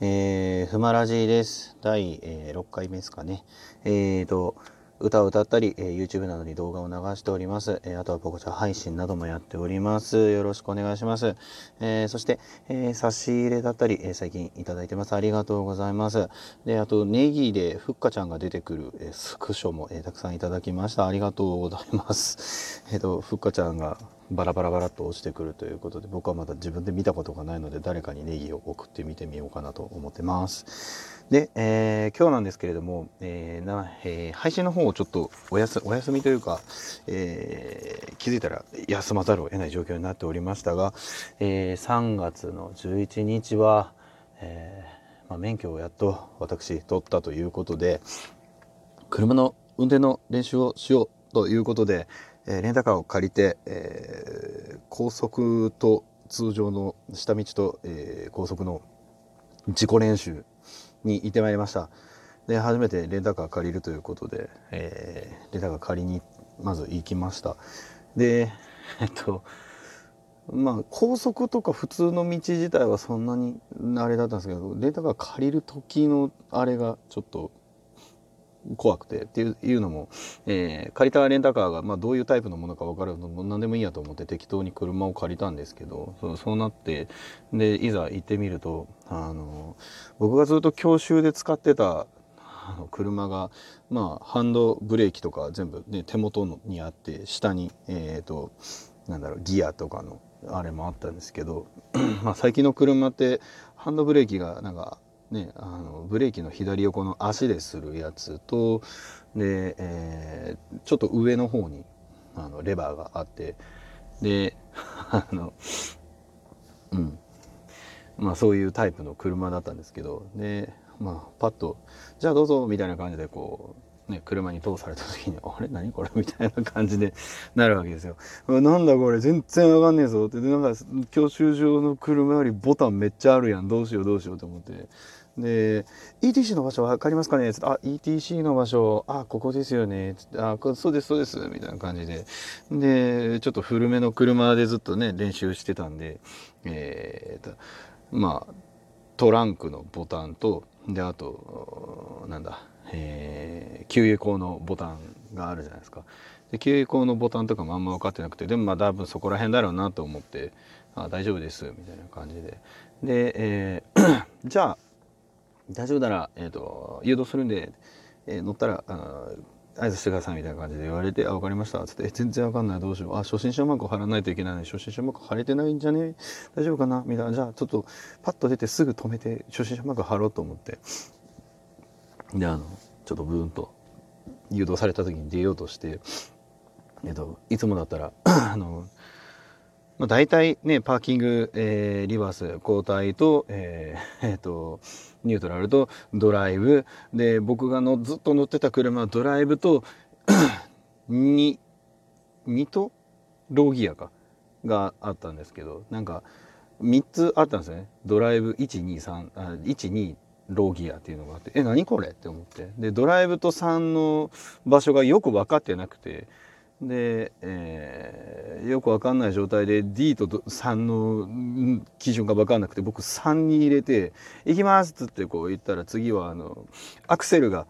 えー、ふまらじです。第、えー、6回目ですかね。えーと、歌を歌ったり、えー、YouTube などに動画を流しております。えー、あとはポコチャ配信などもやっております。よろしくお願いします。えー、そして、えー、差し入れだったり、えー、最近いただいてます。ありがとうございます。で、あと、ネギでふっかちゃんが出てくる、えー、スクショも、えー、たくさんいただきました。ありがとうございます。えっ、と、ふっかちゃんがバラバラバラと落ちてくるということで僕はまだ自分で見たことがないので誰かにネギを送ってみてみようかなと思ってます。で、えー、今日なんですけれども、えーなえー、配信の方をちょっとお休お休みというか、え、気づいたら休まざるを得ない状況になっておりましたが、え、3月の11日は、えまあ、免許をやっと私取ったということで車の運転の練習をしようということで、えー、レンタカーを借りて、えー、高速と通常の下道と、えー、高速の自己練習に行ってまいりました。で初めてレンタカー借りるということで、えー、レンタカー借りにまず行きました。で えっとまあ高速とか普通の道自体はそんなにあれだったんですけどレンタカー借りる時のあれがちょっと怖くてっていうのも、えー、借りたレンタカーが、まあ、どういうタイプのものか分かるの何でもいいやと思って適当に車を借りたんですけどそうそうなってでいざ行ってみるとあの僕がずっと教習で使ってたあの車が、まあ、ハンドブレーキとか全部、ね、手元にあって下に、えーと、なんだろうギアとかのあれもあったんですけど まあ最近の車ってハンドブレーキがなんかね、あのブレーキの左横の足でするやつとで、えー、ちょっと上の方にあのレバーがあってで あのうん。まあそういうタイプの車だったんですけどでまあパッと「じゃあどうぞ」みたいな感じでこうね、車に通された時に「あれ？何これ?」みたいな感じで なるわけですよ。なんだこれ？全然わかんねえぞって。なんか教習所の車よりボタンめっちゃあるやん。どうしようどうしようと思って。で、ETC の場所分かりますかね？あ、ETC の場所、あ、ここですよね。あ、そうです、そうです。みたいな感じで。で、ちょっと古めの車でずっとね、練習してたんで、えーと、まあ、トランクのボタンと、で、あと、なんだ、えー、給油口のボタンがあるじゃないですか。で、給油口のボタンとかもあんま分かってなくて、でもまあ多分そこら辺だろうなと思って、あ、大丈夫です、みたいな感じで。で、えー じゃあ、大丈夫なら、えーと、誘導するんで、えー、乗ったらあ合図してくださいみたいな感じで言われて「あ分かりました」っつって「全然わかんない。どうしよう。あ初心者マーク貼らないといけないのに初心者マーク貼れてないんじゃね？大丈夫かな?」みたいな。じゃあちょっとパッと出てすぐ止めて初心者マーク貼ろうと思って。であのちょっとブーンと誘導された時に出ようとして、えーといつもだったら あのまあ、大体ね、パーキング、えー、リバース、交代と、えー、えー、と、ニュートラルとドライブ。で、僕がのずっと乗ってた車はドライブと2、2とローギアか、があったんですけど、なんか、3つあったんですね。ドライブ1、2、3、あ1、2、ローギアっていうのがあって、え、何これ？って思って。で、ドライブと3の場所がよく分かってなくて、で、えー、よくわかんない状態で D と3の基準がわかんなくて僕3に入れて「行きます」っつってこう言ったら次はあのアクセルが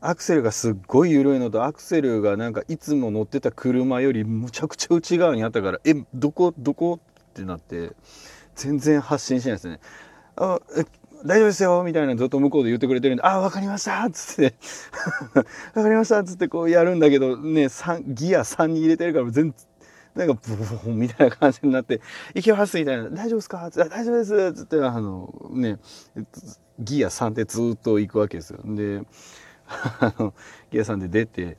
アクセルがすっごい緩いのとアクセルがなんかいつも乗ってた車よりむちゃくちゃ内側にあったから「えどこどこ?」ってなって全然発信しないですね。あ大丈夫ですよみたいなずっと向こうで言ってくれてるんで、あ、わかりましたっつって。わかりましたっつってこうやるんだけど、ね、ギア3に入れてるから全然、なんかブーンみたいな感じになって、行きますみたいな、大丈夫ですか？大丈夫ですつって、あの、ね、ギア3でずっと行くわけですよ。で、あのギア3で出て、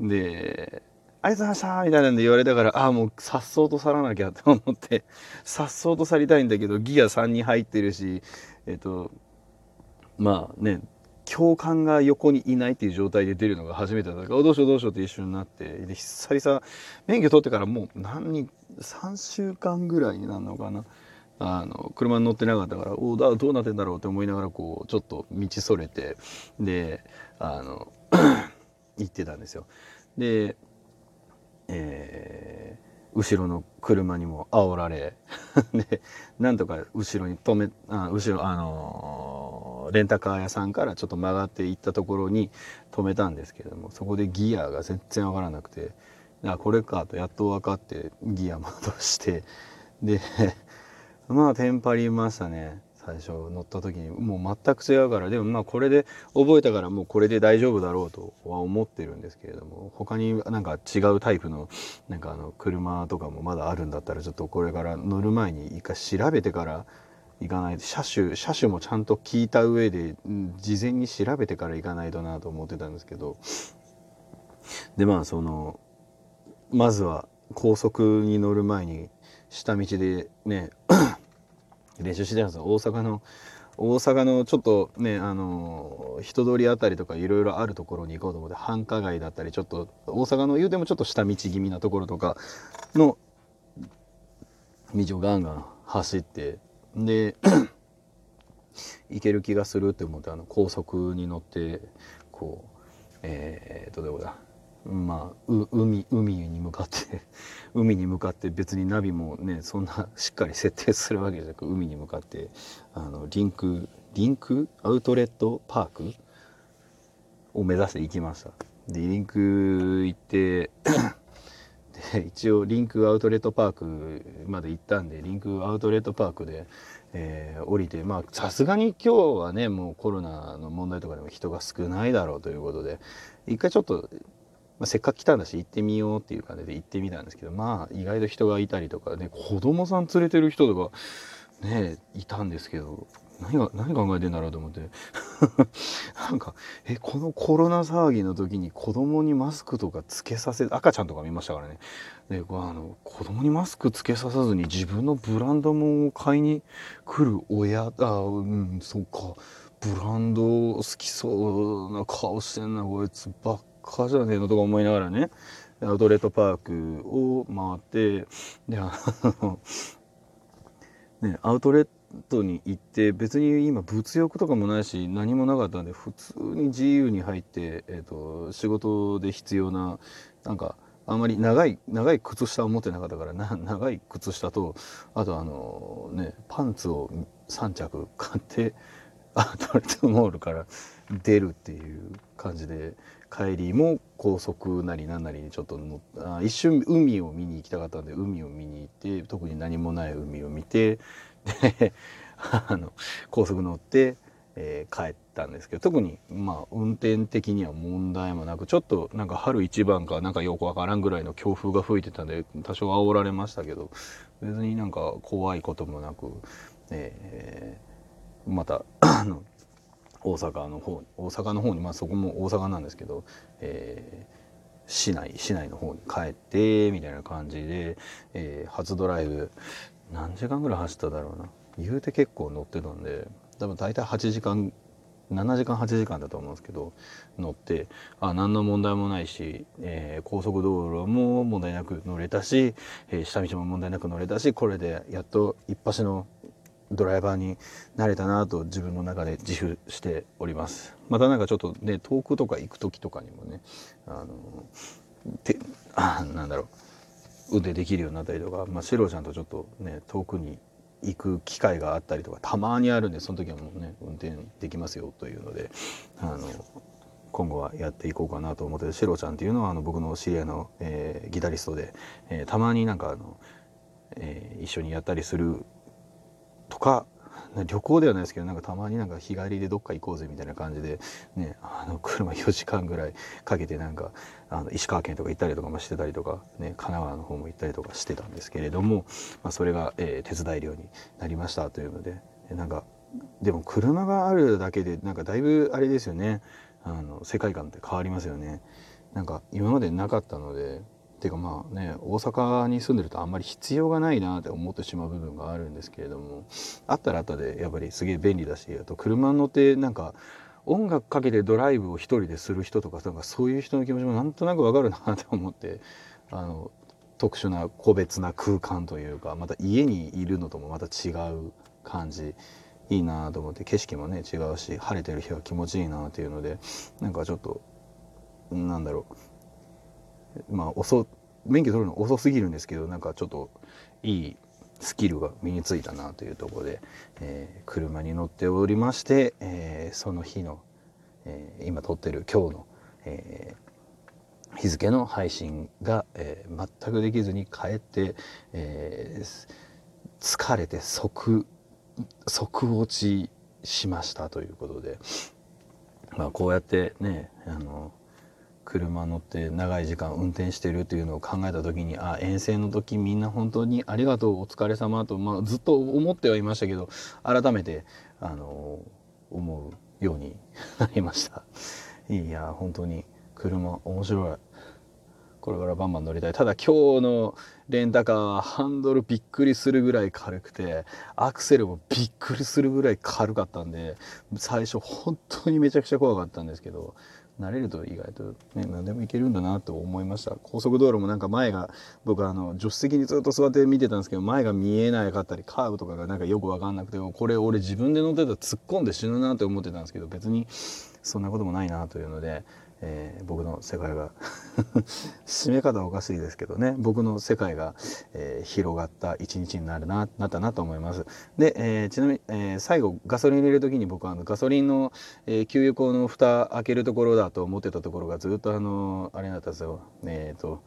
で、ありがとうございましたみたいなんで言われたから、ああ、もう、さっそうと去らなきゃって思って、さっそうと去りたいんだけど、ギア3に入ってるし、えっ、とまあね教官が横にいないっていう状態で出るのが初めてだからどうしようどうしようって一緒になってで久々免許取ってからもう何人3週間ぐらいになるのかなあの車に乗ってなかったからおだどうなってんだろうって思いながらこうちょっと道それてであの 行ってたんですよ。で、えー後ろの車にも煽られ でなんとか後ろに止めあ後ろあのー、レンタカー屋さんからちょっと曲がっていったところに止めたんですけれどもそこでギアが全然わからなくてあこれかとやっと分かってギア戻してで まあテンパりましたね。最初乗った時にもう全く違うからでもまあこれで覚えたからもうこれで大丈夫だろうとは思ってるんですけれども他になんか違うタイプのなんかあの車とかもまだあるんだったらちょっとこれから乗る前に一回調べてから行かないと車種車種もちゃんと聞いた上で事前に調べてから行かないとなと思ってたんですけど。でまあそのまずは高速に乗る前に下道でね練習してたんですよ。大阪の大阪のちょっとねあの人通りあたりとかいろいろあるところに行こうと思って繁華街だったりちょっと大阪の言うてもちょっと下道気味なところとかの道をガンガン走ってで行ける気がするって思ってあの高速に乗ってこうえー、っとどこだ？まあ海海に向かって 海に向かって別にナビもねそんな しっかり設定するわけじゃなく海に向かってあのリンクリンク？アウトレットパーク？を目指して行きました。でリンク行って で一応リンクアウトレットパークまで行ったんでリンクアウトレットパークで、えー、降りてまあさすがに今日はねもうコロナの問題とかでも人が少ないだろうということで一回ちょっとまあ、せっかく来たんだし行ってみようっていう感じで行ってみたんですけどまあ意外と人がいたりとかね子供さん連れてる人とかねいたんですけど何が何考えてんだろうと思って。なんかえこのコロナ騒ぎの時に子供にマスクとかつけさせ赤ちゃんとか見ましたからね。であの子供にマスクつけささずに自分のブランド物を買いに来る親あうんそっか。ブランド好きそうな顔してんなこいつばっかじゃねえのとか思いながらねアウトレットパークを回ってであの ねアウトレットに行って別に今物欲とかもないし何もなかったんで普通に自由に入って、えーと、仕事で必要ななんかあんまり長い長い靴下を持ってなかったからな 長い靴下とあとあのねパンツを3着買ってアウトレットモールから出るっていう感じで帰りも高速なり何なりにちょっと乗あ一瞬海を見に行きたかったんで海を見に行って特に何もない海を見てで あの高速乗って、えー、帰ったんですけど特にまあ運転的には問題もなくちょっとなんか春一番かなんかよくわからんぐらいの強風が吹いてたんで多少煽られましたけど別になんか怖いこともなく、えー、また あの大阪の方大阪の方にまあそこも大阪なんですけど、えー、市内市内の方に帰ってみたいな感じで、えー、初ドライブ何時間ぐらい走っただろうな。言うて結構乗ってたんで多分大体8時間7時間8時間だと思うんですけど乗ってあ何の問題もないし、えー、高速道路も問題なく乗れたし、えー、下道も問題なく乗れたしこれでやっと一発のドライバーになれたなと自分の中で自負しております。またなんかちょっとね遠くとか行く時とかにもねあのてあなんだろう運転できるようになったりとか、まあ、シロちゃんとちょっとね遠くに行く機会があったりとかたまにあるんでその時はもうね運転できますよというのであの今後はやっていこうかなと思ってシロちゃんっていうのはあの僕の知り合いの、えー、ギタリストで、えー、たまになんかあの、えー、一緒にやったりするとか旅行ではないですけどなんかたまになんか日帰りでどっか行こうぜみたいな感じで、ね、あの車4時間ぐらいかけてなんかあの石川県とか行ったりとかもしてたりとか、ね、神奈川の方も行ったりとかしてたんですけれども、まあ、それが、えー、手伝い量になりましたというのでなんかでも車があるだけでなんかだいぶあれですよねあの世界観って変わりますよね。なんか今までなかったのでていうかまあね大阪に住んでるとあんまり必要がないなって思ってしまう部分があるんですけれどもあったらあったでやっぱりすげえ便利だしあと車に乗ってなんか音楽かけてドライブを一人でする人とかなんかそういう人の気持ちもなんとなくわかるなって思ってあの特殊な個別な空間というかまた家にいるのともまた違う感じいいなと思って景色もね違うし晴れてる日は気持ちいいなっていうのでなんかちょっとなんだろうまあ遅免許取るの遅すぎるんですけどなんかちょっといいスキルが身についたなというところで、えー、車に乗っておりまして、えー、その日の、えー、今撮ってる今日の、え日付の配信が、え全くできずに帰って、え疲れて即即落ちしましたということで、まあ、こうやってねあの車乗って長い時間運転してるっていうのを考えた時にあ遠征の時みんな本当にありがとうお疲れ様と、まあ、ずっと思ってはいましたけど改めてあの思うようになりました。いや本当に車面白い。これからバンバン乗りたい。ただ今日のレンタカーはハンドルびっくりするぐらい軽くてアクセルもびっくりするぐらい軽かったんで最初本当にめちゃくちゃ怖かったんですけど慣れると意外と、ね、何でもいけるんだなと思いました。高速道路もなんか前が僕あの助手席にずっと座って見てたんですけど前が見えなかったりカーブとかがなんかよく分かんなくてこれ俺自分で乗ってたら突っ込んで死ぬなって思ってたんですけど別にそんなこともないなというのでえー、僕の世界が締め方おかしいですけどね。僕の世界が、えー、広がった一日になるななったなと思います。で、えー、ちなみに、え、最後ガソリン入れる時に僕はあのガソリンの、え、給油口の蓋開けるところだと思ってたところがずっとあのあれだったんですよ。えっ、と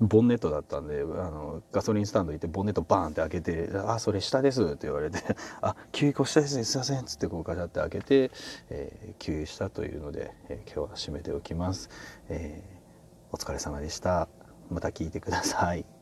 ボンネットだったんであのガソリンスタンド行ってボンネットバーンって開けて「あそれ下です」って言われて「あ給油口下ですねすいません」っつってこうガチャって開けて、えー、給油したというので、えー、今日は締めておきます、えー、お疲れ様でした。また聞いてください。